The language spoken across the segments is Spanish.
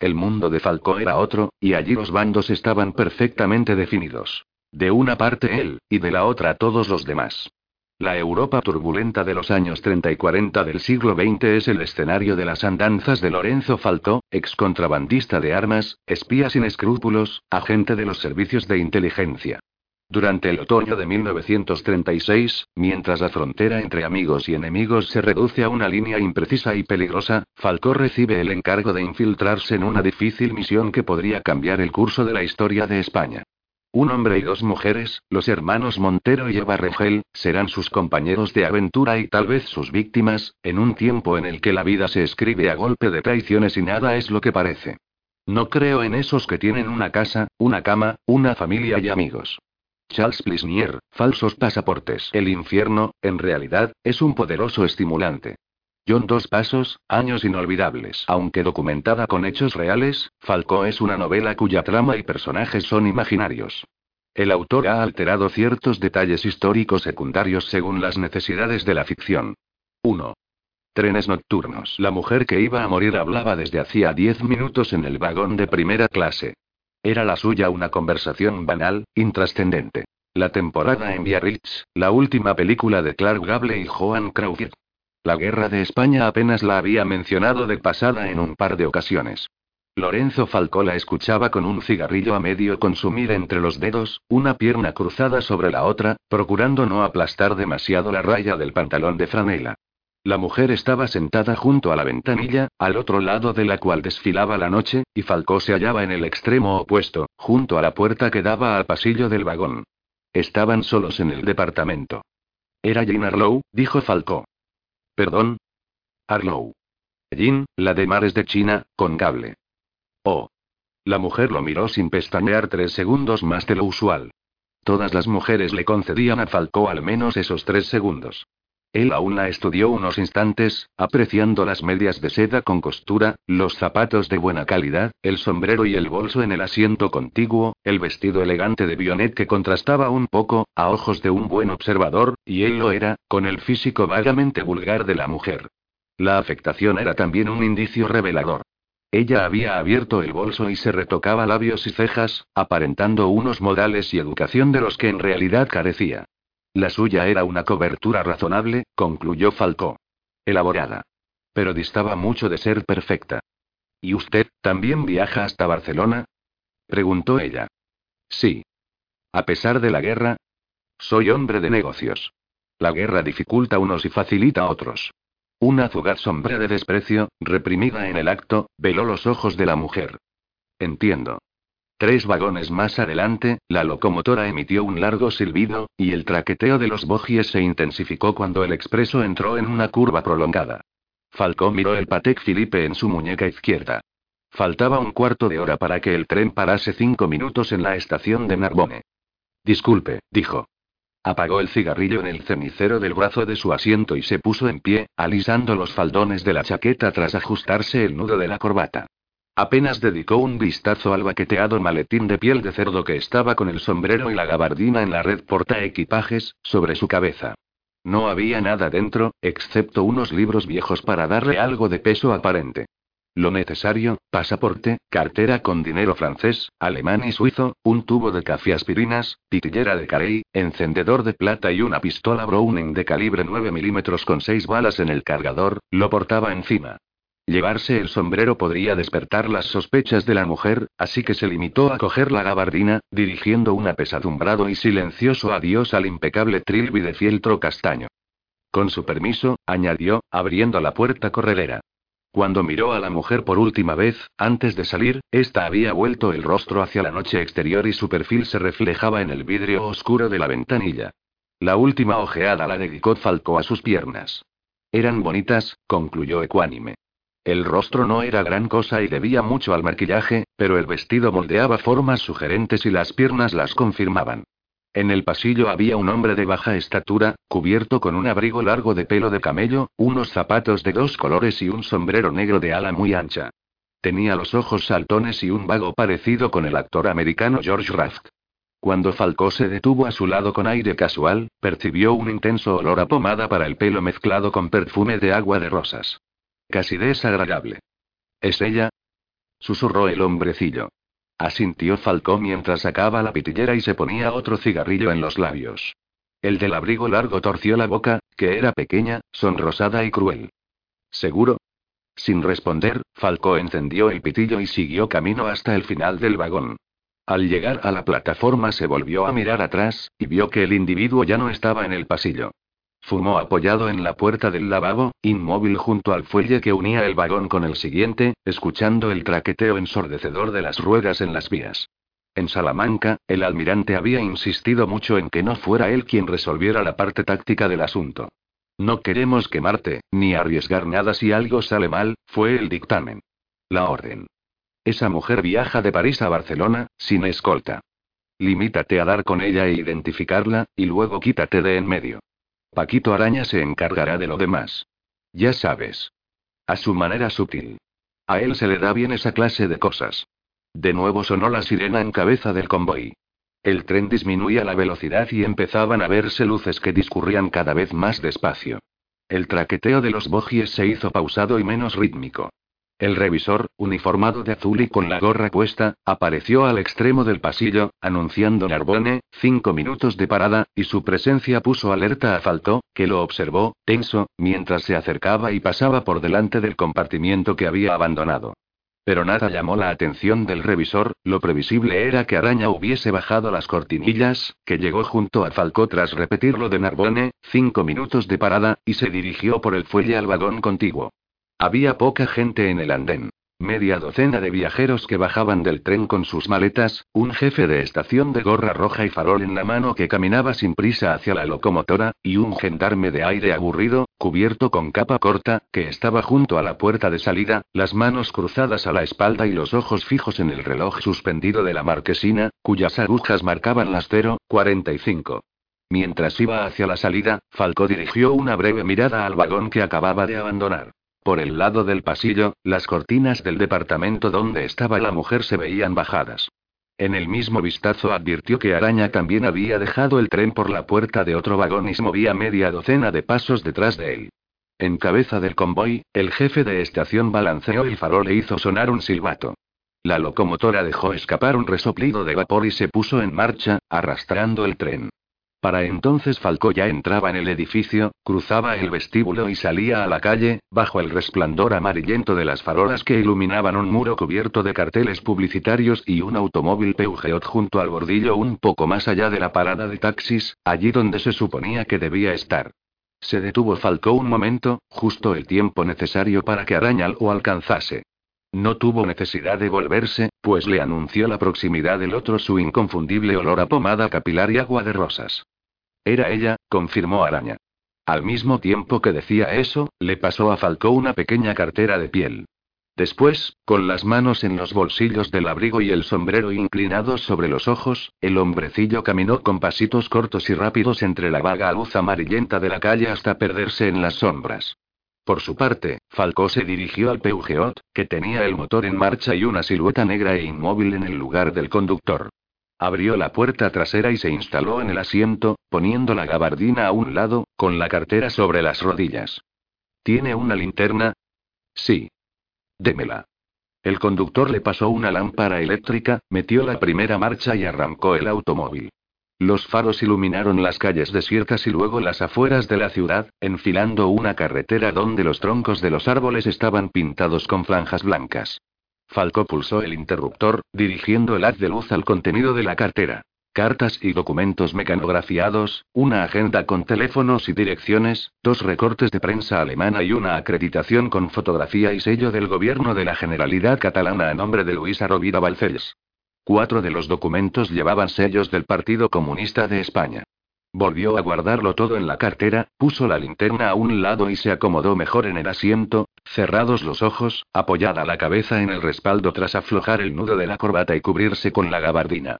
El mundo de Falco era otro, y allí los bandos estaban perfectamente definidos. De una parte él, y de la otra todos los demás. La Europa turbulenta de los años 30 y 40 del siglo XX es el escenario de las andanzas de Lorenzo Falcó, ex contrabandista de armas, espía sin escrúpulos, agente de los servicios de inteligencia. Durante el otoño de 1936, mientras la frontera entre amigos y enemigos se reduce a una línea imprecisa y peligrosa, Falcó recibe el encargo de infiltrarse en una difícil misión que podría cambiar el curso de la historia de España. Un hombre y dos mujeres, los hermanos Montero y Eva Regel, serán sus compañeros de aventura y tal vez sus víctimas, en un tiempo en el que la vida se escribe a golpe de traiciones y nada es lo que parece. No creo en esos que tienen una casa, una cama, una familia y amigos. Charles Plisnier, falsos pasaportes. El infierno, en realidad, es un poderoso estimulante. John Dos Pasos, años inolvidables. Aunque documentada con hechos reales, Falco es una novela cuya trama y personajes son imaginarios. El autor ha alterado ciertos detalles históricos secundarios según las necesidades de la ficción. 1. Trenes nocturnos. La mujer que iba a morir hablaba desde hacía 10 minutos en el vagón de primera clase. Era la suya una conversación banal, intrascendente. La temporada en Biarritz, la última película de Clark Gable y Joan Crawford. La guerra de España apenas la había mencionado de pasada en un par de ocasiones. Lorenzo Falcó la escuchaba con un cigarrillo a medio consumir entre los dedos, una pierna cruzada sobre la otra, procurando no aplastar demasiado la raya del pantalón de franela. La mujer estaba sentada junto a la ventanilla, al otro lado de la cual desfilaba la noche, y Falcó se hallaba en el extremo opuesto, junto a la puerta que daba al pasillo del vagón. Estaban solos en el departamento. Era Jean Arlow, dijo Falcó. ¿Perdón? Arlow. Jean, la de mares de China, con cable. Oh. La mujer lo miró sin pestañear tres segundos más de lo usual. Todas las mujeres le concedían a Falcó al menos esos tres segundos. Él aún la estudió unos instantes, apreciando las medias de seda con costura, los zapatos de buena calidad, el sombrero y el bolso en el asiento contiguo, el vestido elegante de Bionet que contrastaba un poco, a ojos de un buen observador, y él lo era, con el físico vagamente vulgar de la mujer. La afectación era también un indicio revelador. Ella había abierto el bolso y se retocaba labios y cejas, aparentando unos modales y educación de los que en realidad carecía. La suya era una cobertura razonable, concluyó Falcó. Elaborada. Pero distaba mucho de ser perfecta. ¿Y usted, también viaja hasta Barcelona? preguntó ella. Sí. A pesar de la guerra. Soy hombre de negocios. La guerra dificulta unos y facilita otros. Una fugaz sombra de desprecio, reprimida en el acto, veló los ojos de la mujer. Entiendo. Tres vagones más adelante, la locomotora emitió un largo silbido, y el traqueteo de los bogies se intensificó cuando el expreso entró en una curva prolongada. Falcó miró el Patek Philippe en su muñeca izquierda. Faltaba un cuarto de hora para que el tren parase cinco minutos en la estación de Narbonne. Disculpe, dijo. Apagó el cigarrillo en el cenicero del brazo de su asiento y se puso en pie, alisando los faldones de la chaqueta tras ajustarse el nudo de la corbata. Apenas dedicó un vistazo al baqueteado maletín de piel de cerdo que estaba con el sombrero y la gabardina en la red porta equipajes, sobre su cabeza. No había nada dentro, excepto unos libros viejos para darle algo de peso aparente. Lo necesario, pasaporte, cartera con dinero francés, alemán y suizo, un tubo de café aspirinas, pitillera de carey, encendedor de plata y una pistola Browning de calibre 9 milímetros con seis balas en el cargador, lo portaba encima. Llevarse el sombrero podría despertar las sospechas de la mujer, así que se limitó a coger la gabardina, dirigiendo un apesadumbrado y silencioso adiós al impecable trilby de fieltro castaño. Con su permiso, añadió, abriendo la puerta corredera. Cuando miró a la mujer por última vez, antes de salir, ésta había vuelto el rostro hacia la noche exterior y su perfil se reflejaba en el vidrio oscuro de la ventanilla. La última ojeada la dedicó Falco a sus piernas. Eran bonitas, concluyó ecuánime. El rostro no era gran cosa y debía mucho al maquillaje, pero el vestido moldeaba formas sugerentes y las piernas las confirmaban. En el pasillo había un hombre de baja estatura, cubierto con un abrigo largo de pelo de camello, unos zapatos de dos colores y un sombrero negro de ala muy ancha. Tenía los ojos saltones y un vago parecido con el actor americano George Raft. Cuando Falcó se detuvo a su lado con aire casual, percibió un intenso olor a pomada para el pelo mezclado con perfume de agua de rosas. Casi desagradable. ¿Es ella? susurró el hombrecillo. Asintió Falcó mientras sacaba la pitillera y se ponía otro cigarrillo en los labios. El del abrigo largo torció la boca, que era pequeña, sonrosada y cruel. ¿Seguro? Sin responder, Falcó encendió el pitillo y siguió camino hasta el final del vagón. Al llegar a la plataforma se volvió a mirar atrás, y vio que el individuo ya no estaba en el pasillo. Fumó apoyado en la puerta del lavabo, inmóvil junto al fuelle que unía el vagón con el siguiente, escuchando el traqueteo ensordecedor de las ruedas en las vías. En Salamanca, el almirante había insistido mucho en que no fuera él quien resolviera la parte táctica del asunto. No queremos quemarte, ni arriesgar nada si algo sale mal, fue el dictamen. La orden. Esa mujer viaja de París a Barcelona, sin escolta. Limítate a dar con ella e identificarla, y luego quítate de en medio. Paquito Araña se encargará de lo demás. Ya sabes. A su manera sutil. A él se le da bien esa clase de cosas. De nuevo sonó la sirena en cabeza del convoy. El tren disminuía la velocidad y empezaban a verse luces que discurrían cada vez más despacio. El traqueteo de los bogies se hizo pausado y menos rítmico. El revisor, uniformado de azul y con la gorra puesta, apareció al extremo del pasillo, anunciando Narbone, cinco minutos de parada, y su presencia puso alerta a Faltó, que lo observó, tenso, mientras se acercaba y pasaba por delante del compartimiento que había abandonado. Pero nada llamó la atención del revisor, lo previsible era que Araña hubiese bajado las cortinillas, que llegó junto a Falcó tras repetirlo de Narbone, cinco minutos de parada, y se dirigió por el fuelle al vagón contiguo. Había poca gente en el andén. Media docena de viajeros que bajaban del tren con sus maletas, un jefe de estación de gorra roja y farol en la mano que caminaba sin prisa hacia la locomotora, y un gendarme de aire aburrido, cubierto con capa corta, que estaba junto a la puerta de salida, las manos cruzadas a la espalda y los ojos fijos en el reloj suspendido de la marquesina, cuyas agujas marcaban las 0.45. Mientras iba hacia la salida, Falco dirigió una breve mirada al vagón que acababa de abandonar. Por el lado del pasillo, las cortinas del departamento donde estaba la mujer se veían bajadas. En el mismo vistazo advirtió que Araña también había dejado el tren por la puerta de otro vagón y se movía media docena de pasos detrás de él. En cabeza del convoy, el jefe de estación balanceó el farol e hizo sonar un silbato. La locomotora dejó escapar un resoplido de vapor y se puso en marcha, arrastrando el tren. Para entonces Falcó ya entraba en el edificio, cruzaba el vestíbulo y salía a la calle, bajo el resplandor amarillento de las farolas que iluminaban un muro cubierto de carteles publicitarios y un automóvil Peugeot junto al bordillo un poco más allá de la parada de taxis, allí donde se suponía que debía estar. Se detuvo Falcó un momento, justo el tiempo necesario para que Araña lo alcanzase. No tuvo necesidad de volverse, pues le anunció la proximidad del otro su inconfundible olor a pomada capilar y agua de rosas. Era ella, confirmó Araña. Al mismo tiempo que decía eso, le pasó a Falcó una pequeña cartera de piel. Después, con las manos en los bolsillos del abrigo y el sombrero inclinados sobre los ojos, el hombrecillo caminó con pasitos cortos y rápidos entre la vaga luz amarillenta de la calle hasta perderse en las sombras. Por su parte, Falcó se dirigió al Peugeot, que tenía el motor en marcha y una silueta negra e inmóvil en el lugar del conductor. Abrió la puerta trasera y se instaló en el asiento, poniendo la gabardina a un lado, con la cartera sobre las rodillas. ¿Tiene una linterna? Sí. Démela. El conductor le pasó una lámpara eléctrica, metió la primera marcha y arrancó el automóvil. Los faros iluminaron las calles desiertas y luego las afueras de la ciudad, enfilando una carretera donde los troncos de los árboles estaban pintados con franjas blancas. Falco pulsó el interruptor, dirigiendo el haz de luz al contenido de la cartera. Cartas y documentos mecanografiados, una agenda con teléfonos y direcciones, dos recortes de prensa alemana y una acreditación con fotografía y sello del gobierno de la Generalidad Catalana a nombre de Luisa Rovira Balcells. Cuatro de los documentos llevaban sellos del Partido Comunista de España. Volvió a guardarlo todo en la cartera, puso la linterna a un lado y se acomodó mejor en el asiento, cerrados los ojos, apoyada la cabeza en el respaldo tras aflojar el nudo de la corbata y cubrirse con la gabardina.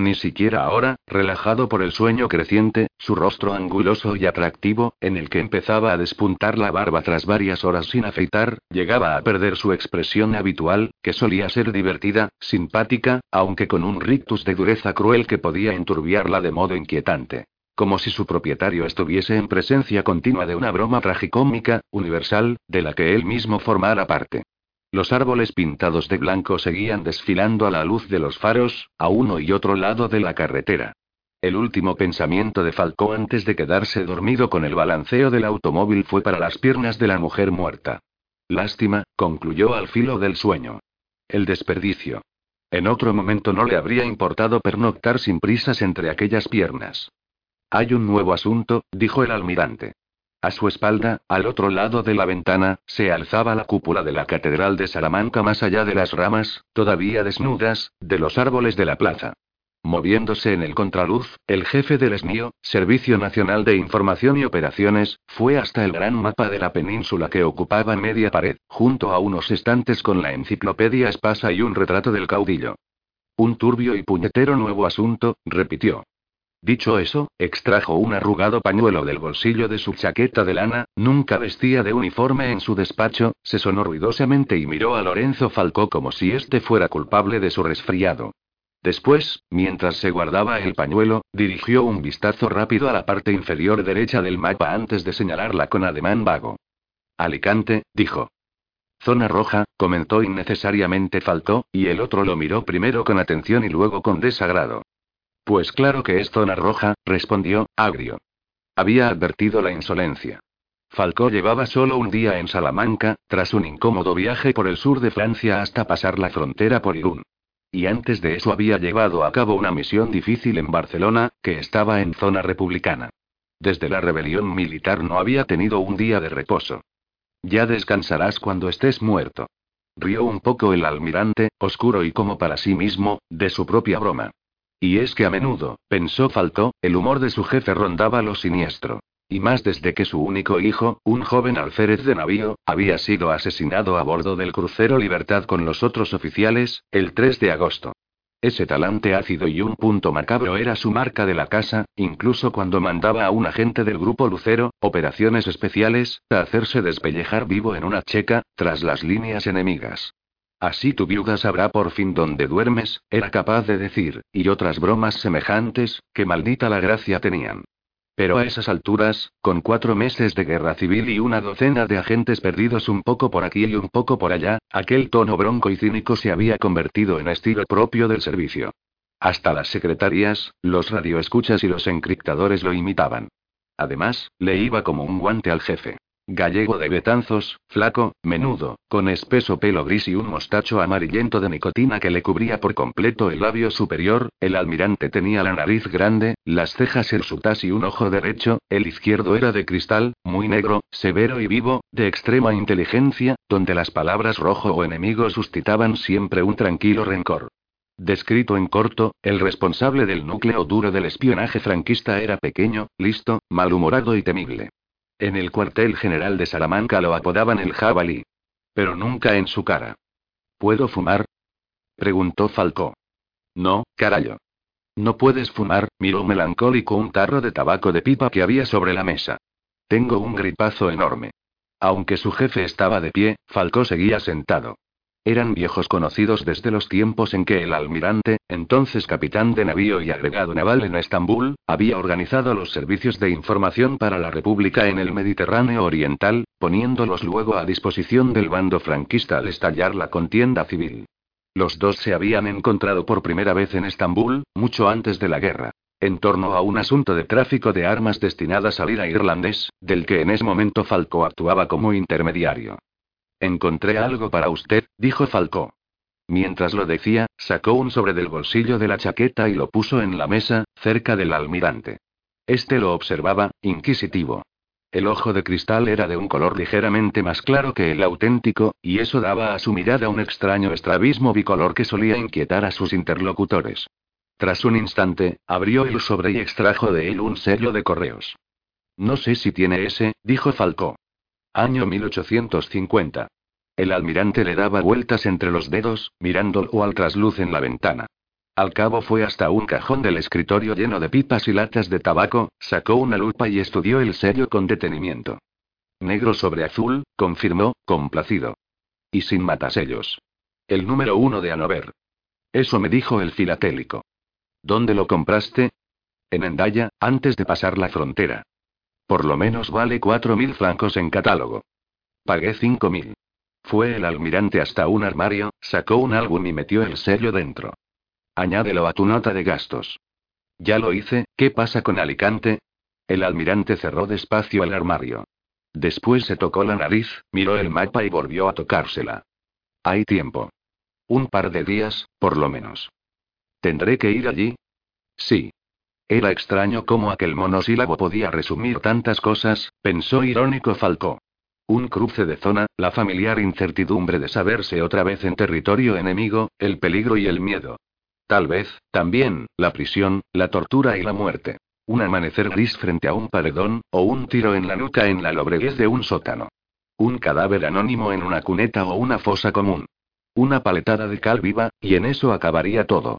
Ni siquiera ahora, relajado por el sueño creciente, su rostro anguloso y atractivo, en el que empezaba a despuntar la barba tras varias horas sin afeitar, llegaba a perder su expresión habitual, que solía ser divertida, simpática, aunque con un rictus de dureza cruel que podía enturbiarla de modo inquietante. Como si su propietario estuviese en presencia continua de una broma tragicómica, universal, de la que él mismo formara parte. Los árboles pintados de blanco seguían desfilando a la luz de los faros, a uno y otro lado de la carretera. El último pensamiento de Falcó antes de quedarse dormido con el balanceo del automóvil fue para las piernas de la mujer muerta. Lástima, concluyó al filo del sueño. El desperdicio. En otro momento no le habría importado pernoctar sin prisas entre aquellas piernas. Hay un nuevo asunto, dijo el almirante. A su espalda, al otro lado de la ventana, se alzaba la cúpula de la Catedral de Salamanca más allá de las ramas, todavía desnudas, de los árboles de la plaza. Moviéndose en el contraluz, el jefe del SNIO, Servicio Nacional de Información y Operaciones, fue hasta el gran mapa de la península que ocupaba media pared, junto a unos estantes con la enciclopedia espasa y un retrato del caudillo. Un turbio y puñetero nuevo asunto, repitió. Dicho eso, extrajo un arrugado pañuelo del bolsillo de su chaqueta de lana, nunca vestía de uniforme en su despacho, se sonó ruidosamente y miró a Lorenzo Falcó como si éste fuera culpable de su resfriado. Después, mientras se guardaba el pañuelo, dirigió un vistazo rápido a la parte inferior derecha del mapa antes de señalarla con ademán vago. Alicante, dijo. Zona roja, comentó innecesariamente Falcó, y el otro lo miró primero con atención y luego con desagrado. Pues claro que es zona roja, respondió, agrio. Había advertido la insolencia. Falcó llevaba solo un día en Salamanca, tras un incómodo viaje por el sur de Francia hasta pasar la frontera por Irún. Y antes de eso había llevado a cabo una misión difícil en Barcelona, que estaba en zona republicana. Desde la rebelión militar no había tenido un día de reposo. Ya descansarás cuando estés muerto. Rió un poco el almirante, oscuro y como para sí mismo, de su propia broma. Y es que a menudo, pensó Faltó, el humor de su jefe rondaba lo siniestro. Y más desde que su único hijo, un joven alférez de navío, había sido asesinado a bordo del crucero Libertad con los otros oficiales, el 3 de agosto. Ese talante ácido y un punto macabro era su marca de la casa, incluso cuando mandaba a un agente del grupo Lucero, operaciones especiales, a hacerse despellejar vivo en una checa, tras las líneas enemigas. Así tu viuda sabrá por fin dónde duermes, era capaz de decir, y otras bromas semejantes, que maldita la gracia tenían. Pero a esas alturas, con cuatro meses de guerra civil y una docena de agentes perdidos un poco por aquí y un poco por allá, aquel tono bronco y cínico se había convertido en estilo propio del servicio. Hasta las secretarias, los radioescuchas y los encriptadores lo imitaban. Además, le iba como un guante al jefe. Gallego de Betanzos, flaco, menudo, con espeso pelo gris y un mostacho amarillento de nicotina que le cubría por completo el labio superior, el almirante tenía la nariz grande, las cejas hirsutas y un ojo derecho, el izquierdo era de cristal, muy negro, severo y vivo, de extrema inteligencia, donde las palabras rojo o enemigo suscitaban siempre un tranquilo rencor. Descrito en corto, el responsable del núcleo duro del espionaje franquista era pequeño, listo, malhumorado y temible. En el cuartel general de Salamanca lo apodaban el jabalí. Pero nunca en su cara. ¿Puedo fumar? preguntó Falcó. No, carayo. No puedes fumar, miró melancólico un tarro de tabaco de pipa que había sobre la mesa. Tengo un gripazo enorme. Aunque su jefe estaba de pie, Falcó seguía sentado. Eran viejos conocidos desde los tiempos en que el almirante, entonces capitán de navío y agregado naval en Estambul, había organizado los servicios de información para la República en el Mediterráneo Oriental, poniéndolos luego a disposición del bando franquista al estallar la contienda civil. Los dos se habían encontrado por primera vez en Estambul, mucho antes de la guerra. En torno a un asunto de tráfico de armas destinadas al IRA irlandés, del que en ese momento Falco actuaba como intermediario. Encontré algo para usted, dijo Falcó. Mientras lo decía, sacó un sobre del bolsillo de la chaqueta y lo puso en la mesa, cerca del almirante. Este lo observaba, inquisitivo. El ojo de cristal era de un color ligeramente más claro que el auténtico, y eso daba a su mirada un extraño estrabismo bicolor que solía inquietar a sus interlocutores. Tras un instante, abrió el sobre y extrajo de él un sello de correos. No sé si tiene ese, dijo Falcó. Año 1850. El almirante le daba vueltas entre los dedos, mirándolo al trasluz en la ventana. Al cabo fue hasta un cajón del escritorio lleno de pipas y latas de tabaco, sacó una lupa y estudió el sello con detenimiento. Negro sobre azul, confirmó, complacido. Y sin matasellos. El número uno de Hanover. Eso me dijo el filatélico. ¿Dónde lo compraste? En Endaya, antes de pasar la frontera. Por lo menos vale cuatro mil francos en catálogo. Pagué cinco mil. Fue el almirante hasta un armario, sacó un álbum y metió el sello dentro. Añádelo a tu nota de gastos. Ya lo hice, ¿qué pasa con Alicante? El almirante cerró despacio el armario. Después se tocó la nariz, miró el mapa y volvió a tocársela. Hay tiempo. Un par de días, por lo menos. ¿Tendré que ir allí? Sí. Era extraño cómo aquel monosílabo podía resumir tantas cosas, pensó irónico Falcó. Un cruce de zona, la familiar incertidumbre de saberse otra vez en territorio enemigo, el peligro y el miedo. Tal vez, también, la prisión, la tortura y la muerte. Un amanecer gris frente a un paredón, o un tiro en la nuca en la lobreguez de un sótano. Un cadáver anónimo en una cuneta o una fosa común. Una paletada de cal viva, y en eso acabaría todo.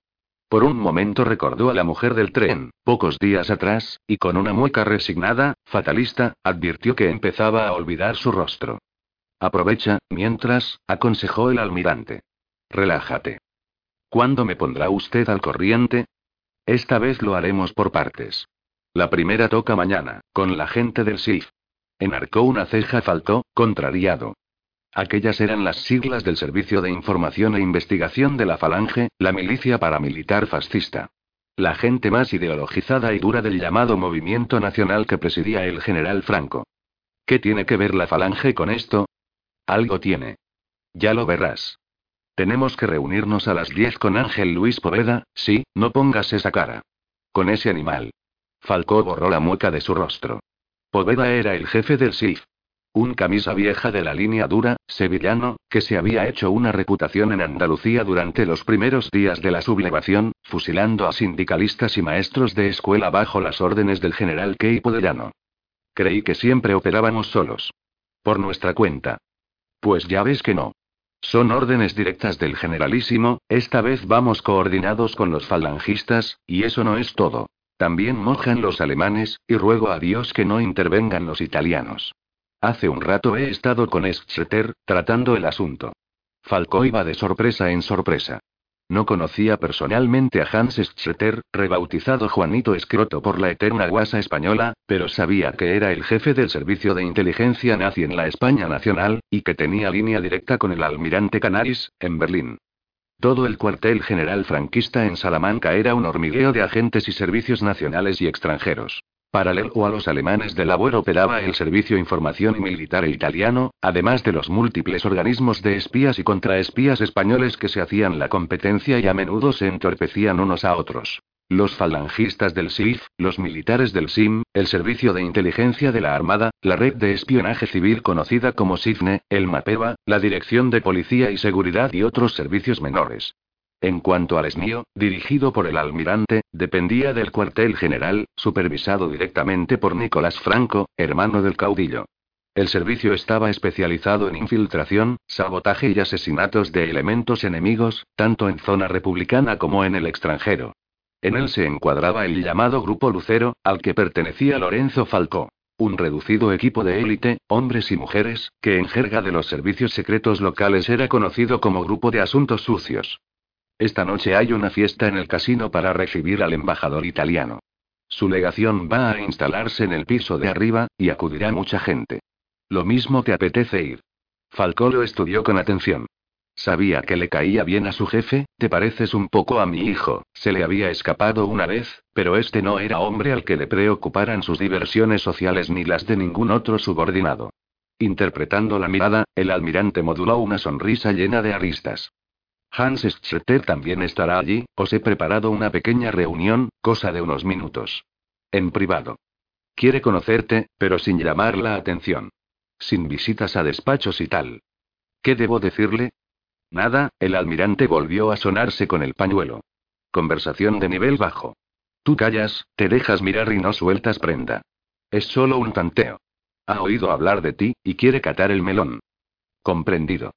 Por un momento recordó a la mujer del tren, pocos días atrás, y con una mueca resignada, fatalista, advirtió que empezaba a olvidar su rostro. Aprovecha, mientras, aconsejó el almirante. Relájate. ¿Cuándo me pondrá usted al corriente? Esta vez lo haremos por partes. La primera toca mañana, con la gente del SIF. Enarcó una ceja faltó, contrariado. Aquellas eran las siglas del Servicio de Información e Investigación de la Falange, la milicia paramilitar fascista. La gente más ideologizada y dura del llamado movimiento nacional que presidía el general Franco. ¿Qué tiene que ver la Falange con esto? Algo tiene. Ya lo verás. Tenemos que reunirnos a las 10 con Ángel Luis Poveda, sí, no pongas esa cara. Con ese animal. Falcó borró la mueca de su rostro. Poveda era el jefe del SIF. Un camisa vieja de la línea dura, sevillano, que se había hecho una reputación en Andalucía durante los primeros días de la sublevación, fusilando a sindicalistas y maestros de escuela bajo las órdenes del general Keipo de Llano. Creí que siempre operábamos solos. Por nuestra cuenta. Pues ya ves que no. Son órdenes directas del generalísimo, esta vez vamos coordinados con los falangistas, y eso no es todo. También mojan los alemanes, y ruego a Dios que no intervengan los italianos. Hace un rato he estado con Schetter, tratando el asunto. Falco iba de sorpresa en sorpresa. No conocía personalmente a Hans Schetter, rebautizado Juanito Escroto por la eterna guasa española, pero sabía que era el jefe del servicio de inteligencia nazi en la España nacional, y que tenía línea directa con el almirante Canaris, en Berlín. Todo el cuartel general franquista en Salamanca era un hormigueo de agentes y servicios nacionales y extranjeros. Paralelo a los alemanes de labor operaba el Servicio Información y Militar Italiano, además de los múltiples organismos de espías y contraespías españoles que se hacían la competencia y a menudo se entorpecían unos a otros. Los falangistas del SIF, los militares del SIM, el Servicio de Inteligencia de la Armada, la red de espionaje civil conocida como SIFNE, el MAPEVA, la Dirección de Policía y Seguridad y otros servicios menores. En cuanto al esmío, dirigido por el almirante, dependía del cuartel general, supervisado directamente por Nicolás Franco, hermano del caudillo. El servicio estaba especializado en infiltración, sabotaje y asesinatos de elementos enemigos, tanto en zona republicana como en el extranjero. En él se encuadraba el llamado Grupo Lucero, al que pertenecía Lorenzo Falcó. Un reducido equipo de élite, hombres y mujeres, que en jerga de los servicios secretos locales era conocido como Grupo de Asuntos Sucios. Esta noche hay una fiesta en el casino para recibir al embajador italiano. Su legación va a instalarse en el piso de arriba, y acudirá mucha gente. Lo mismo te apetece ir. Falcó lo estudió con atención. Sabía que le caía bien a su jefe, te pareces un poco a mi hijo, se le había escapado una vez, pero este no era hombre al que le preocuparan sus diversiones sociales ni las de ningún otro subordinado. Interpretando la mirada, el almirante moduló una sonrisa llena de aristas. Hans Schetter también estará allí, os he preparado una pequeña reunión, cosa de unos minutos. En privado. Quiere conocerte, pero sin llamar la atención. Sin visitas a despachos y tal. ¿Qué debo decirle? Nada, el almirante volvió a sonarse con el pañuelo. Conversación de nivel bajo. Tú callas, te dejas mirar y no sueltas prenda. Es solo un tanteo. Ha oído hablar de ti, y quiere catar el melón. Comprendido.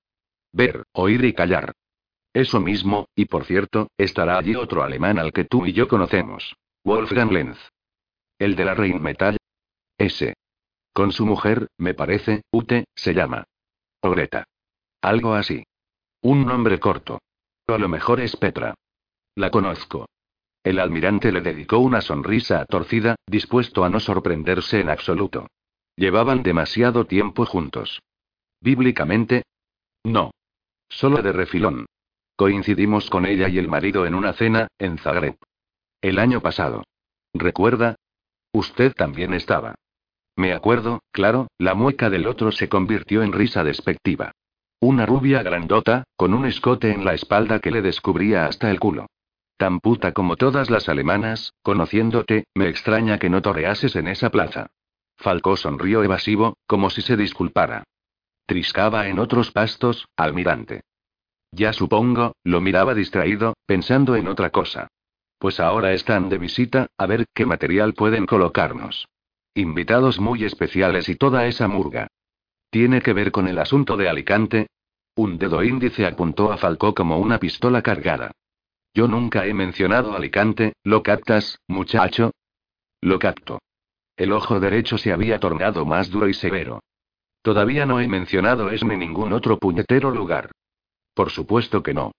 Ver, oír y callar. Eso mismo, y por cierto, estará allí otro alemán al que tú y yo conocemos. Wolfgang Lenz. El de la Rheinmetall. Ese. Con su mujer, me parece, Ute, se llama. O Greta. Algo así. Un nombre corto. A lo mejor es Petra. La conozco. El almirante le dedicó una sonrisa torcida, dispuesto a no sorprenderse en absoluto. Llevaban demasiado tiempo juntos. Bíblicamente. No. Solo de refilón. Coincidimos con ella y el marido en una cena, en Zagreb. El año pasado. ¿Recuerda? Usted también estaba. Me acuerdo, claro, la mueca del otro se convirtió en risa despectiva. Una rubia grandota, con un escote en la espalda que le descubría hasta el culo. Tan puta como todas las alemanas, conociéndote, me extraña que no torreases en esa plaza. Falcó sonrió evasivo, como si se disculpara. Triscaba en otros pastos, almirante. Ya supongo, lo miraba distraído, pensando en otra cosa. Pues ahora están de visita, a ver qué material pueden colocarnos. Invitados muy especiales y toda esa murga. ¿Tiene que ver con el asunto de Alicante? Un dedo índice apuntó a Falcó como una pistola cargada. Yo nunca he mencionado Alicante, ¿lo captas, muchacho? Lo capto. El ojo derecho se había tornado más duro y severo. Todavía no he mencionado es ni ningún otro puñetero lugar. Por supuesto que no.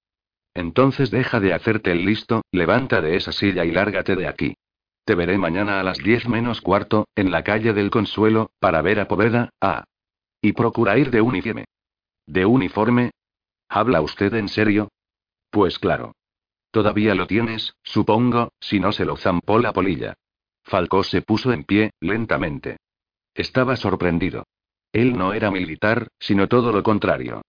Entonces deja de hacerte el listo, levanta de esa silla y lárgate de aquí. Te veré mañana a las diez menos cuarto, en la calle del Consuelo, para ver a Poveda, ah. Y procura ir de uniforme. ¿De uniforme? ¿Habla usted en serio? Pues claro. Todavía lo tienes, supongo, si no se lo zampó la polilla. Falcó se puso en pie, lentamente. Estaba sorprendido. Él no era militar, sino todo lo contrario.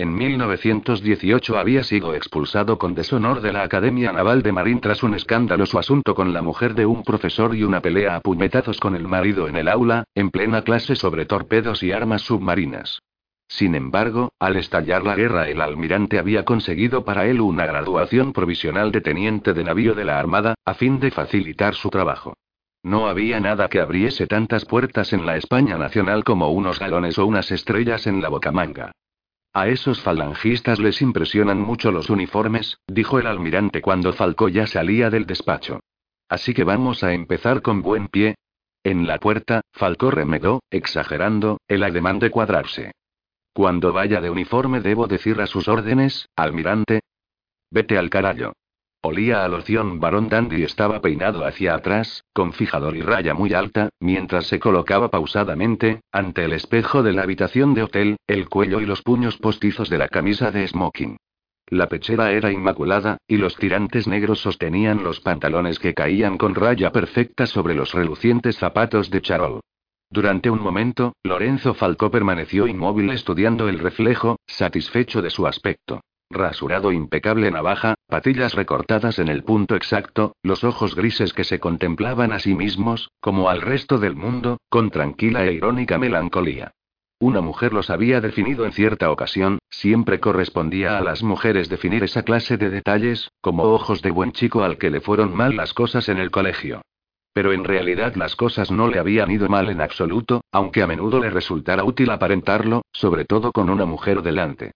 En 1918 había sido expulsado con deshonor de la Academia Naval de Marín tras un escandaloso asunto con la mujer de un profesor y una pelea a puñetazos con el marido en el aula, en plena clase sobre torpedos y armas submarinas. Sin embargo, al estallar la guerra el almirante había conseguido para él una graduación provisional de teniente de navío de la Armada, a fin de facilitar su trabajo. No había nada que abriese tantas puertas en la España nacional como unos galones o unas estrellas en la bocamanga. A esos falangistas les impresionan mucho los uniformes, dijo el almirante cuando Falcó ya salía del despacho. Así que vamos a empezar con buen pie. En la puerta, Falcó remedó, exagerando, el ademán de cuadrarse. Cuando vaya de uniforme debo decir a sus órdenes, almirante. Vete al carajo. Olía a loción varón Dandy estaba peinado hacia atrás, con fijador y raya muy alta, mientras se colocaba pausadamente, ante el espejo de la habitación de hotel, el cuello y los puños postizos de la camisa de smoking. La pechera era inmaculada, y los tirantes negros sostenían los pantalones que caían con raya perfecta sobre los relucientes zapatos de charol. Durante un momento, Lorenzo Falcó permaneció inmóvil estudiando el reflejo, satisfecho de su aspecto. Rasurado impecable navaja, patillas recortadas en el punto exacto, los ojos grises que se contemplaban a sí mismos, como al resto del mundo, con tranquila e irónica melancolía. Una mujer los había definido en cierta ocasión, siempre correspondía a las mujeres definir esa clase de detalles, como ojos de buen chico al que le fueron mal las cosas en el colegio. Pero en realidad las cosas no le habían ido mal en absoluto, aunque a menudo le resultara útil aparentarlo, sobre todo con una mujer delante.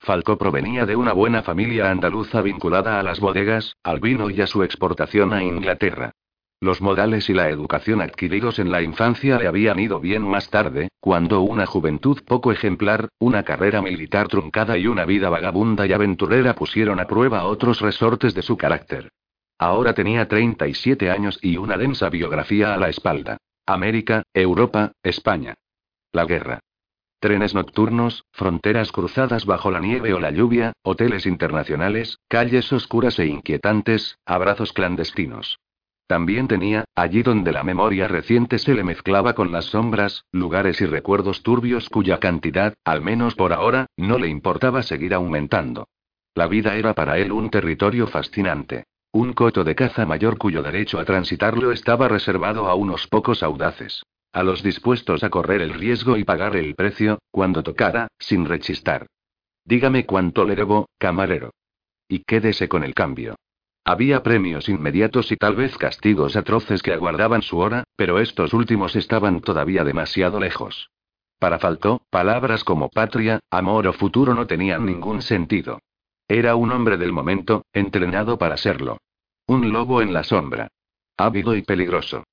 Falco provenía de una buena familia andaluza vinculada a las bodegas, al vino y a su exportación a Inglaterra. Los modales y la educación adquiridos en la infancia le habían ido bien más tarde, cuando una juventud poco ejemplar, una carrera militar truncada y una vida vagabunda y aventurera pusieron a prueba otros resortes de su carácter. Ahora tenía 37 años y una densa biografía a la espalda. América, Europa, España. La guerra. Trenes nocturnos, fronteras cruzadas bajo la nieve o la lluvia, hoteles internacionales, calles oscuras e inquietantes, abrazos clandestinos. También tenía, allí donde la memoria reciente se le mezclaba con las sombras, lugares y recuerdos turbios cuya cantidad, al menos por ahora, no le importaba seguir aumentando. La vida era para él un territorio fascinante. Un coto de caza mayor cuyo derecho a transitarlo estaba reservado a unos pocos audaces. A los dispuestos a correr el riesgo y pagar el precio, cuando tocara, sin rechistar. Dígame cuánto le debo, camarero. Y quédese con el cambio. Había premios inmediatos y tal vez castigos atroces que aguardaban su hora, pero estos últimos estaban todavía demasiado lejos. Para Falcó, palabras como patria, amor o futuro no tenían ningún sentido. Era un hombre del momento, entrenado para serlo. Un lobo en la sombra. Ávido y peligroso.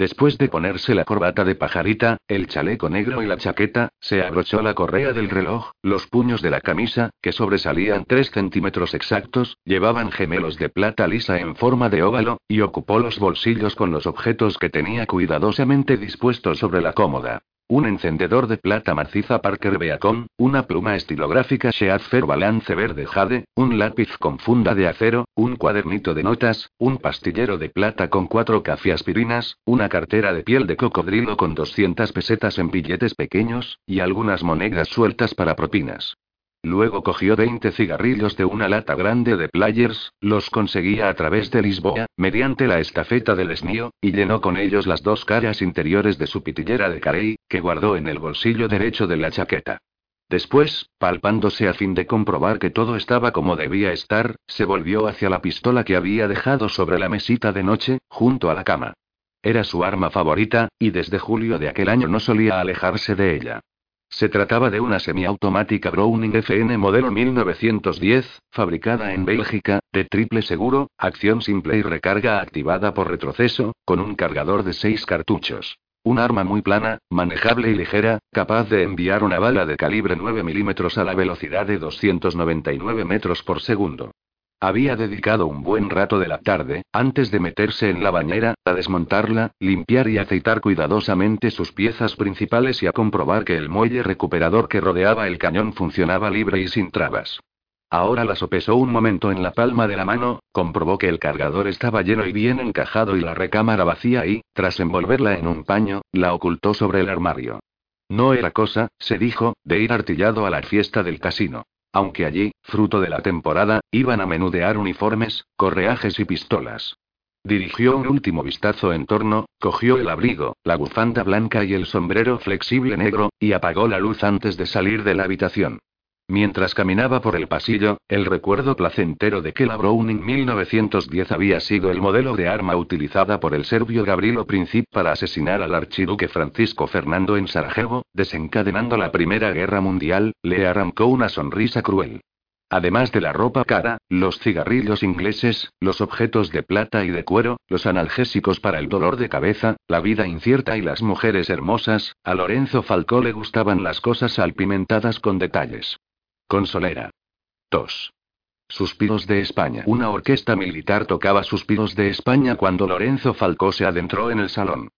Después de ponerse la corbata de pajarita, el chaleco negro y la chaqueta, se abrochó la correa del reloj, los puños de la camisa, que sobresalían tres centímetros exactos, llevaban gemelos de plata lisa en forma de óvalo, y ocupó los bolsillos con los objetos que tenía cuidadosamente dispuestos sobre la cómoda. Un encendedor de plata maciza Parker Beacon, una pluma estilográfica Sheaffer Balance verde jade, un lápiz con funda de acero, un cuadernito de notas, un pastillero de plata con cuatro cafiaspirinas, una cartera de piel de cocodrilo con 200 pesetas en billetes pequeños, y algunas monedas sueltas para propinas. Luego cogió 20 cigarrillos de una lata grande de players, los conseguía a través de Lisboa, mediante la estafeta del esnío, y llenó con ellos las dos caras interiores de su pitillera de carey, que guardó en el bolsillo derecho de la chaqueta. Después, palpándose a fin de comprobar que todo estaba como debía estar, se volvió hacia la pistola que había dejado sobre la mesita de noche, junto a la cama. Era su arma favorita, y desde julio de aquel año no solía alejarse de ella. Se trataba de una semiautomática Browning FN modelo 1910, fabricada en Bélgica, de triple seguro, acción simple y recarga activada por retroceso, con un cargador de seis cartuchos. Un arma muy plana, manejable y ligera, capaz de enviar una bala de calibre 9 milímetros a la velocidad de 299 metros por segundo. Había dedicado un buen rato de la tarde, antes de meterse en la bañera, a desmontarla, limpiar y aceitar cuidadosamente sus piezas principales y a comprobar que el muelle recuperador que rodeaba el cañón funcionaba libre y sin trabas. Ahora la sopesó un momento en la palma de la mano, comprobó que el cargador estaba lleno y bien encajado y la recámara vacía y, tras envolverla en un paño, la ocultó sobre el armario. No era cosa, se dijo, de ir artillado a la fiesta del casino. Aunque allí, fruto de la temporada, iban a menudear uniformes, correajes y pistolas. Dirigió un último vistazo en torno, cogió el abrigo, la bufanda blanca y el sombrero flexible negro, y apagó la luz antes de salir de la habitación. Mientras caminaba por el pasillo, el recuerdo placentero de que la Browning 1910 había sido el modelo de arma utilizada por el serbio Gabrilo Princip para asesinar al archiduque Francisco Fernando en Sarajevo, desencadenando la Primera Guerra Mundial, le arrancó una sonrisa cruel. Además de la ropa cara, los cigarrillos ingleses, los objetos de plata y de cuero, los analgésicos para el dolor de cabeza, la vida incierta y las mujeres hermosas, a Lorenzo Falcó le gustaban las cosas salpimentadas con detalles. Consolera. 2. Suspiros de España. Una orquesta militar tocaba Suspiros de España cuando Lorenzo Falcó se adentró en el salón.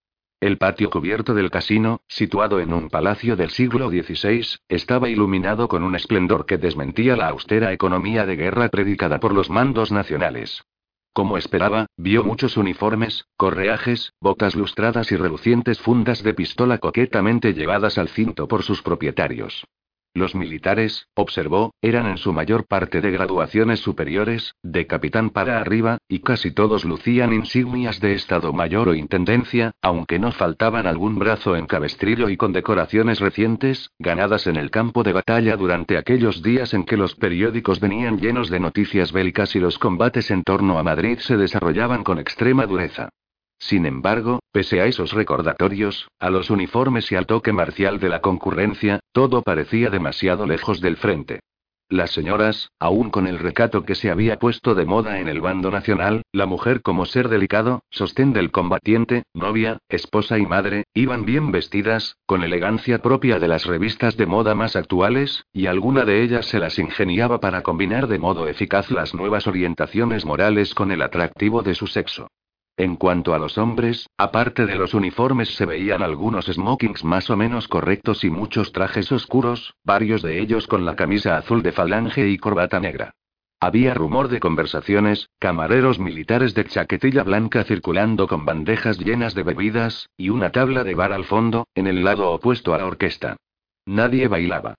El patio cubierto del casino, situado en un palacio del siglo XVI, estaba iluminado con un esplendor que desmentía la austera economía de guerra predicada por los mandos nacionales. Como esperaba, vio muchos uniformes, correajes, botas lustradas y relucientes fundas de pistola coquetamente llevadas al cinto por sus propietarios. Los militares, observó, eran en su mayor parte de graduaciones superiores, de capitán para arriba, y casi todos lucían insignias de Estado Mayor o Intendencia, aunque no faltaban algún brazo en cabestrillo y con decoraciones recientes, ganadas en el campo de batalla durante aquellos días en que los periódicos venían llenos de noticias bélicas y los combates en torno a Madrid se desarrollaban con extrema dureza. Sin embargo, pese a esos recordatorios, a los uniformes y al toque marcial de la concurrencia, todo parecía demasiado lejos del frente. Las señoras, aún con el recato que se había puesto de moda en el bando nacional, la mujer como ser delicado, sostén del combatiente, novia, esposa y madre, iban bien vestidas, con elegancia propia de las revistas de moda más actuales, y alguna de ellas se las ingeniaba para combinar de modo eficaz las nuevas orientaciones morales con el atractivo de su sexo. En cuanto a los hombres, aparte de los uniformes se veían algunos smokings más o menos correctos y muchos trajes oscuros, varios de ellos con la camisa azul de falange y corbata negra. Había rumor de conversaciones, camareros militares de chaquetilla blanca circulando con bandejas llenas de bebidas, y una tabla de bar al fondo, en el lado opuesto a la orquesta. Nadie bailaba.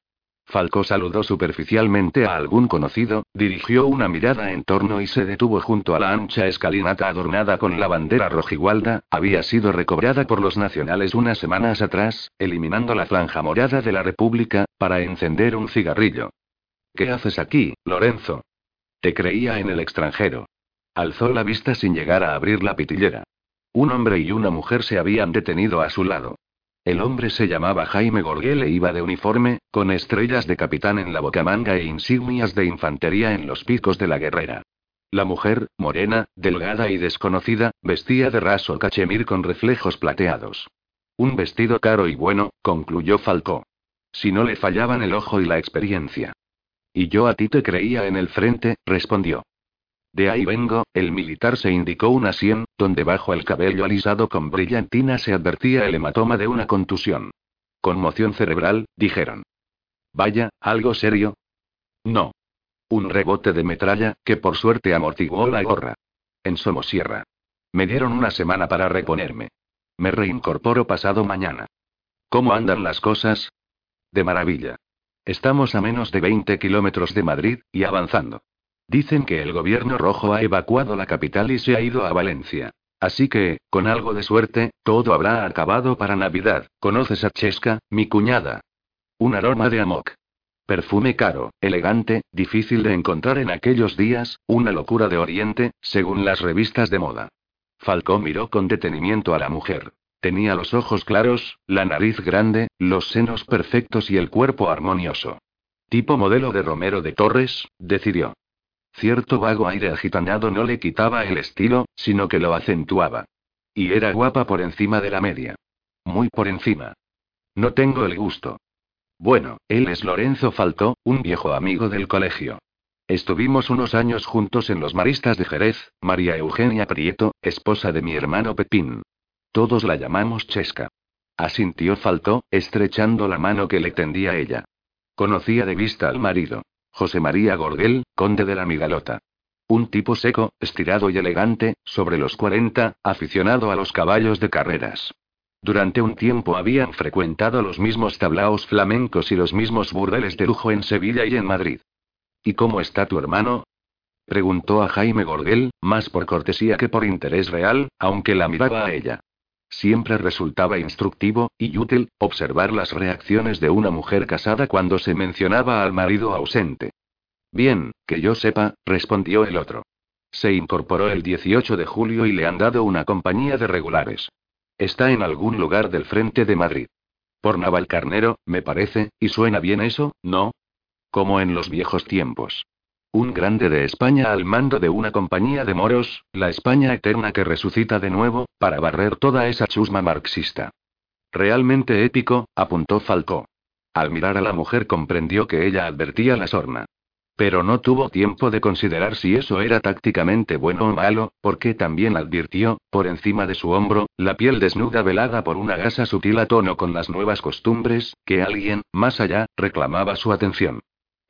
Falco saludó superficialmente a algún conocido, dirigió una mirada en torno y se detuvo junto a la ancha escalinata adornada con la bandera rojigualda, había sido recobrada por los nacionales unas semanas atrás, eliminando la franja morada de la República, para encender un cigarrillo. ¿Qué haces aquí, Lorenzo? Te creía en el extranjero. Alzó la vista sin llegar a abrir la pitillera. Un hombre y una mujer se habían detenido a su lado. El hombre se llamaba Jaime Gorguel e iba de uniforme, con estrellas de capitán en la bocamanga e insignias de infantería en los picos de la guerrera. La mujer, morena, delgada y desconocida, vestía de raso cachemir con reflejos plateados. Un vestido caro y bueno, concluyó Falcó. Si no le fallaban el ojo y la experiencia. Y yo a ti te creía en el frente, respondió. De ahí vengo, el militar se indicó una sien, donde bajo el cabello alisado con brillantina se advertía el hematoma de una contusión. Conmoción cerebral, dijeron. Vaya, algo serio. No. Un rebote de metralla, que por suerte amortiguó la gorra. En Somosierra. Me dieron una semana para reponerme. Me reincorporo pasado mañana. ¿Cómo andan las cosas? De maravilla. Estamos a menos de 20 kilómetros de Madrid, y avanzando. Dicen que el gobierno rojo ha evacuado la capital y se ha ido a Valencia. Así que, con algo de suerte, todo habrá acabado para Navidad. ¿Conoces a Chesca, mi cuñada? Un aroma de amok. Perfume caro, elegante, difícil de encontrar en aquellos días, una locura de Oriente, según las revistas de moda. Falcó miró con detenimiento a la mujer. Tenía los ojos claros, la nariz grande, los senos perfectos y el cuerpo armonioso. Tipo modelo de Romero de Torres, decidió. Cierto vago aire agitañado no le quitaba el estilo, sino que lo acentuaba. Y era guapa por encima de la media. Muy por encima. No tengo el gusto. Bueno, él es Lorenzo Faltó, un viejo amigo del colegio. Estuvimos unos años juntos en los Maristas de Jerez, María Eugenia Prieto, esposa de mi hermano Pepín. Todos la llamamos Chesca. Asintió Faltó, estrechando la mano que le tendía ella. Conocía de vista al marido. José María Gorguel, conde de la Migalota. Un tipo seco, estirado y elegante, sobre los 40, aficionado a los caballos de carreras. Durante un tiempo habían frecuentado los mismos tablaos flamencos y los mismos burdeles de lujo en Sevilla y en Madrid. ¿Y cómo está tu hermano? preguntó a Jaime Gorguel, más por cortesía que por interés real, aunque la miraba a ella. Siempre resultaba instructivo, y útil, observar las reacciones de una mujer casada cuando se mencionaba al marido ausente. Bien, que yo sepa, respondió el otro. Se incorporó el 18 de julio y le han dado una compañía de regulares. Está en algún lugar del frente de Madrid. Por Navalcarnero, me parece, y suena bien eso, ¿no? Como en los viejos tiempos. Un grande de España al mando de una compañía de moros, la España eterna que resucita de nuevo, para barrer toda esa chusma marxista. Realmente épico, apuntó Falcó. Al mirar a la mujer comprendió que ella advertía la sorna. Pero no tuvo tiempo de considerar si eso era tácticamente bueno o malo, porque también advirtió, por encima de su hombro, la piel desnuda velada por una gasa sutil a tono con las nuevas costumbres, que alguien, más allá, reclamaba su atención.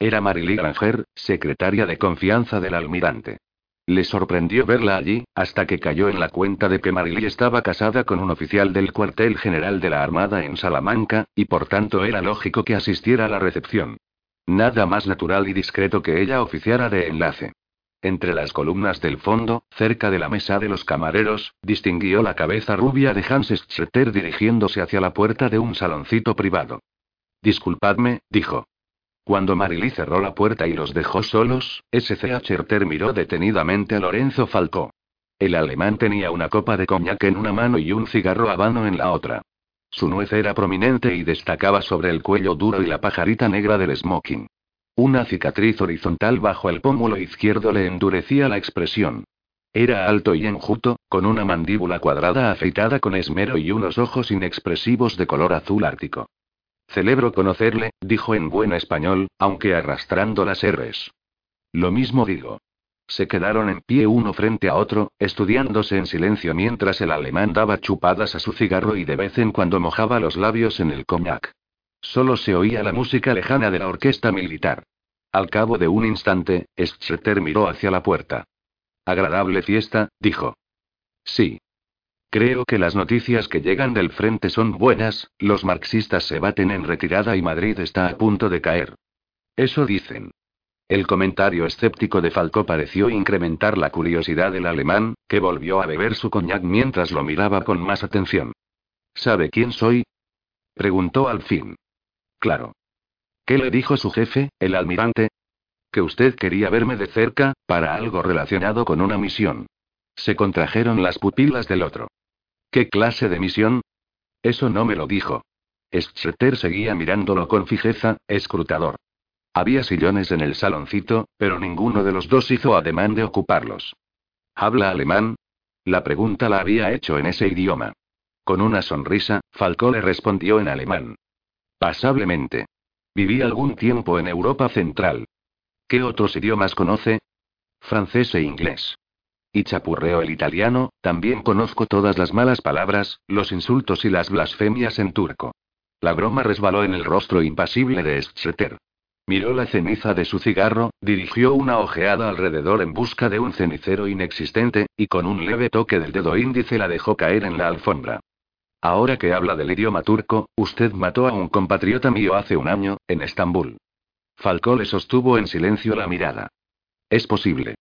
Era Marily Granger, secretaria de confianza del almirante. Le sorprendió verla allí, hasta que cayó en la cuenta de que Marily estaba casada con un oficial del cuartel general de la Armada en Salamanca, y por tanto era lógico que asistiera a la recepción. Nada más natural y discreto que ella oficiara de enlace. Entre las columnas del fondo, cerca de la mesa de los camareros, distinguió la cabeza rubia de Hans Schetter dirigiéndose hacia la puerta de un saloncito privado. Disculpadme, dijo. Cuando Marily cerró la puerta y los dejó solos, S.C.H. miró detenidamente a Lorenzo Falcó. El alemán tenía una copa de coñac en una mano y un cigarro habano en la otra. Su nuez era prominente y destacaba sobre el cuello duro y la pajarita negra del smoking. Una cicatriz horizontal bajo el pómulo izquierdo le endurecía la expresión. Era alto y enjuto, con una mandíbula cuadrada afeitada con esmero y unos ojos inexpresivos de color azul ártico. Celebro conocerle, dijo en buen español, aunque arrastrando las R's. Lo mismo digo. Se quedaron en pie uno frente a otro, estudiándose en silencio mientras el alemán daba chupadas a su cigarro y de vez en cuando mojaba los labios en el cognac. Solo se oía la música lejana de la orquesta militar. Al cabo de un instante, Schetter miró hacia la puerta. Agradable fiesta, dijo. Sí. Creo que las noticias que llegan del frente son buenas, los marxistas se baten en retirada y Madrid está a punto de caer. Eso dicen. El comentario escéptico de Falcó pareció incrementar la curiosidad del alemán, que volvió a beber su coñac mientras lo miraba con más atención. ¿Sabe quién soy? preguntó al fin. Claro. ¿Qué le dijo su jefe, el almirante? que usted quería verme de cerca, para algo relacionado con una misión. Se contrajeron las pupilas del otro. ¿Qué clase de misión? Eso no me lo dijo. Schetter seguía mirándolo con fijeza, escrutador. Había sillones en el saloncito, pero ninguno de los dos hizo ademán de ocuparlos. ¿Habla alemán? La pregunta la había hecho en ese idioma. Con una sonrisa, Falcó le respondió en alemán. Pasablemente. Viví algún tiempo en Europa Central. ¿Qué otros idiomas conoce? Francés e inglés. Y chapurreo el italiano, también conozco todas las malas palabras, los insultos y las blasfemias en turco. La broma resbaló en el rostro impasible de Schetter. Miró la ceniza de su cigarro, dirigió una ojeada alrededor en busca de un cenicero inexistente, y con un leve toque del dedo índice la dejó caer en la alfombra. Ahora que habla del idioma turco, usted mató a un compatriota mío hace un año, en Estambul. Falcó le sostuvo en silencio la mirada. Es posible.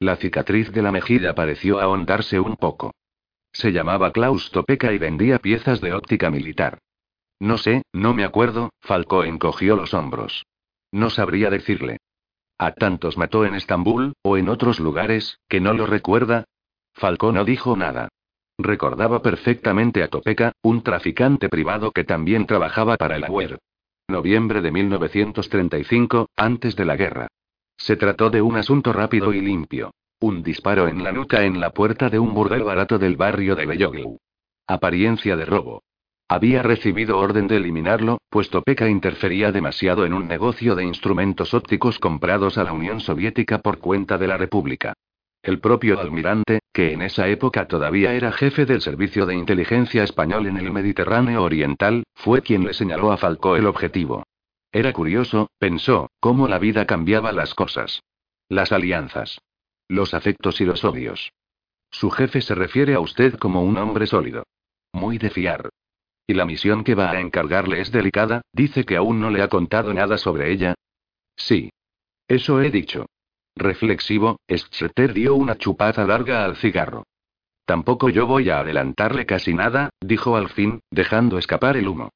La cicatriz de la mejilla pareció ahondarse un poco. Se llamaba Klaus Topeka y vendía piezas de óptica militar. No sé, no me acuerdo, Falcó encogió los hombros. No sabría decirle. ¿A tantos mató en Estambul, o en otros lugares, que no lo recuerda? Falcó no dijo nada. Recordaba perfectamente a Topeka, un traficante privado que también trabajaba para el AUER. Noviembre de 1935, antes de la guerra. Se trató de un asunto rápido y limpio. Un disparo en la nuca en la puerta de un burdel barato del barrio de Belloglu. Apariencia de robo. Había recibido orden de eliminarlo, pues Topeka interfería demasiado en un negocio de instrumentos ópticos comprados a la Unión Soviética por cuenta de la República. El propio almirante, que en esa época todavía era jefe del Servicio de Inteligencia Español en el Mediterráneo Oriental, fue quien le señaló a Falcó el objetivo. Era curioso, pensó, cómo la vida cambiaba las cosas. Las alianzas. Los afectos y los odios. Su jefe se refiere a usted como un hombre sólido. Muy de fiar. Y la misión que va a encargarle es delicada, dice que aún no le ha contado nada sobre ella. Sí. Eso he dicho. Reflexivo, Schetter dio una chupada larga al cigarro. Tampoco yo voy a adelantarle casi nada, dijo al fin, dejando escapar el humo.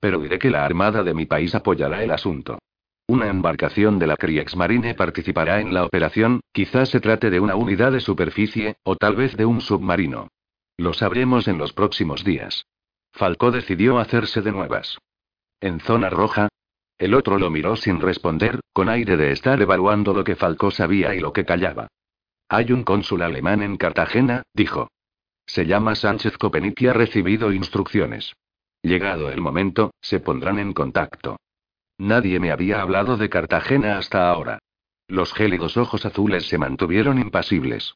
Pero diré que la Armada de mi país apoyará el asunto. Una embarcación de la Kriegsmarine participará en la operación, quizás se trate de una unidad de superficie, o tal vez de un submarino. Lo sabremos en los próximos días. Falcó decidió hacerse de nuevas. En zona roja. El otro lo miró sin responder, con aire de estar evaluando lo que Falcó sabía y lo que callaba. Hay un cónsul alemán en Cartagena, dijo. Se llama Sánchez Copenit y ha recibido instrucciones. Llegado el momento, se pondrán en contacto. Nadie me había hablado de Cartagena hasta ahora. Los gélidos ojos azules se mantuvieron impasibles.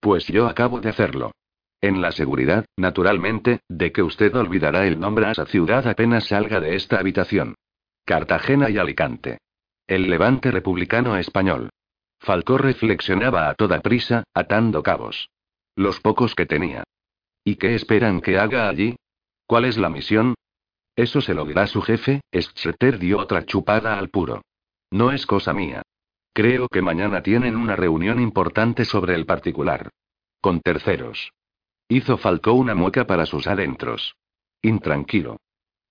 Pues yo acabo de hacerlo. En la seguridad, naturalmente, de que usted olvidará el nombre a esa ciudad apenas salga de esta habitación. Cartagena y Alicante. El levante republicano español. Falcó reflexionaba a toda prisa, atando cabos. Los pocos que tenía. ¿Y qué esperan que haga allí? ¿Cuál es la misión? Eso se lo dirá su jefe, Schetter dio otra chupada al puro. No es cosa mía. Creo que mañana tienen una reunión importante sobre el particular. Con terceros. Hizo Falcó una mueca para sus adentros. Intranquilo.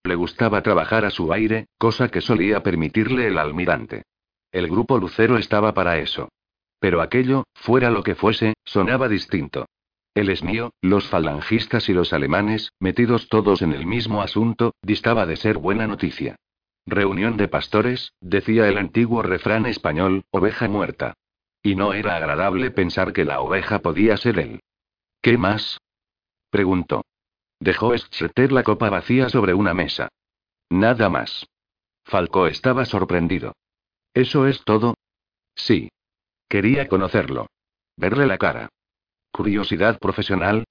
Le gustaba trabajar a su aire, cosa que solía permitirle el almirante. El grupo Lucero estaba para eso. Pero aquello, fuera lo que fuese, sonaba distinto. El es mío, los falangistas y los alemanes, metidos todos en el mismo asunto, distaba de ser buena noticia. Reunión de pastores, decía el antiguo refrán español, oveja muerta. Y no era agradable pensar que la oveja podía ser él. ¿Qué más? preguntó. Dejó Schetter la copa vacía sobre una mesa. Nada más. Falcó estaba sorprendido. ¿Eso es todo? Sí. Quería conocerlo. Verle la cara. ¿Curiosidad profesional?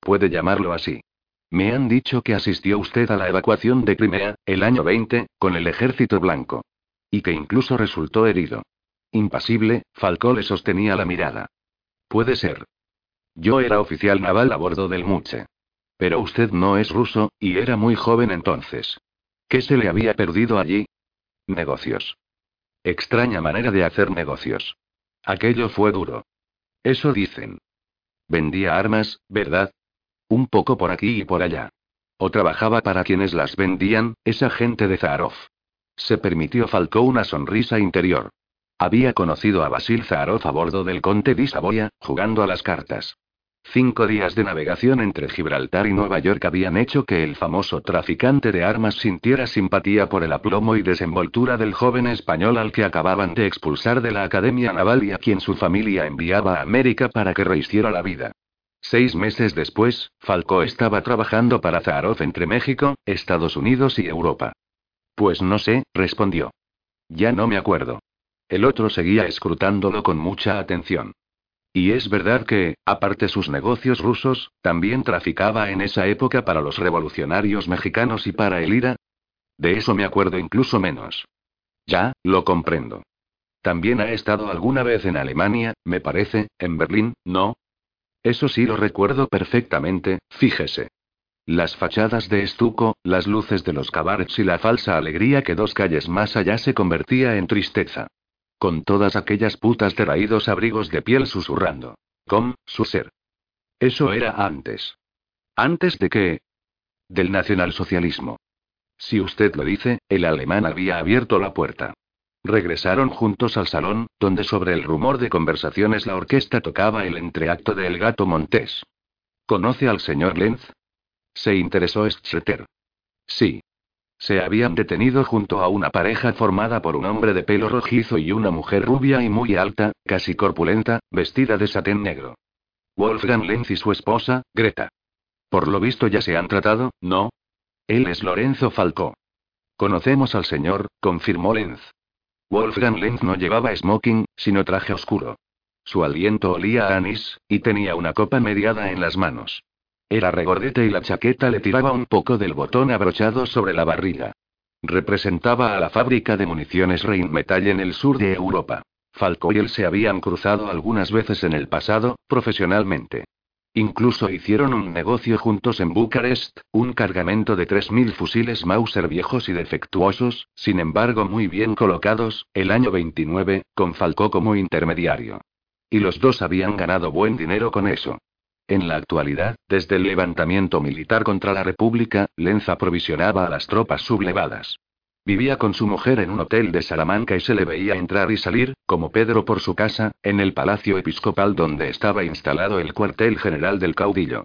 Puede llamarlo así. Me han dicho que asistió usted a la evacuación de Crimea, el año 20, con el ejército blanco. Y que incluso resultó herido. Impasible, Falcó le sostenía la mirada. Puede ser. Yo era oficial naval a bordo del Muche. Pero usted no es ruso, y era muy joven entonces. ¿Qué se le había perdido allí? Negocios. Extraña manera de hacer negocios. Aquello fue duro. Eso dicen. Vendía armas, ¿verdad? Un poco por aquí y por allá. O trabajaba para quienes las vendían, esa gente de Zaharov. Se permitió Falcó una sonrisa interior. Había conocido a Basil Zaharoff a bordo del Conte di Savoia, jugando a las cartas. Cinco días de navegación entre Gibraltar y Nueva York habían hecho que el famoso traficante de armas sintiera simpatía por el aplomo y desenvoltura del joven español al que acababan de expulsar de la Academia Naval y a quien su familia enviaba a América para que rehiciera la vida. Seis meses después, Falcó estaba trabajando para Zaharoff entre México, Estados Unidos y Europa. Pues no sé, respondió. Ya no me acuerdo. El otro seguía escrutándolo con mucha atención. Y es verdad que, aparte sus negocios rusos, también traficaba en esa época para los revolucionarios mexicanos y para el IRA. De eso me acuerdo incluso menos. Ya, lo comprendo. También ha estado alguna vez en Alemania, me parece, en Berlín, ¿no? Eso sí lo recuerdo perfectamente, fíjese. Las fachadas de estuco, las luces de los cabarets y la falsa alegría que dos calles más allá se convertía en tristeza. Con todas aquellas putas de raídos abrigos de piel susurrando. Com, su ser. Eso era antes. ¿Antes de qué? Del nacionalsocialismo. Si usted lo dice, el alemán había abierto la puerta. Regresaron juntos al salón, donde sobre el rumor de conversaciones la orquesta tocaba el entreacto de El gato Montés. ¿Conoce al señor Lenz? Se interesó Streeter. Sí. Se habían detenido junto a una pareja formada por un hombre de pelo rojizo y una mujer rubia y muy alta, casi corpulenta, vestida de satén negro. Wolfgang Lenz y su esposa, Greta. Por lo visto ya se han tratado, ¿no? Él es Lorenzo Falcó. Conocemos al señor, confirmó Lenz. Wolfgang Lenz no llevaba smoking, sino traje oscuro. Su aliento olía a anís, y tenía una copa mediada en las manos. Era regordete y la chaqueta le tiraba un poco del botón abrochado sobre la barriga. Representaba a la fábrica de municiones Rheinmetall en el sur de Europa. Falco y él se habían cruzado algunas veces en el pasado, profesionalmente. Incluso hicieron un negocio juntos en Bucarest, un cargamento de 3.000 fusiles Mauser viejos y defectuosos, sin embargo muy bien colocados, el año 29, con Falco como intermediario. Y los dos habían ganado buen dinero con eso. En la actualidad, desde el levantamiento militar contra la República, Lenz aprovisionaba a las tropas sublevadas. Vivía con su mujer en un hotel de Salamanca y se le veía entrar y salir, como Pedro por su casa, en el palacio episcopal donde estaba instalado el cuartel general del caudillo.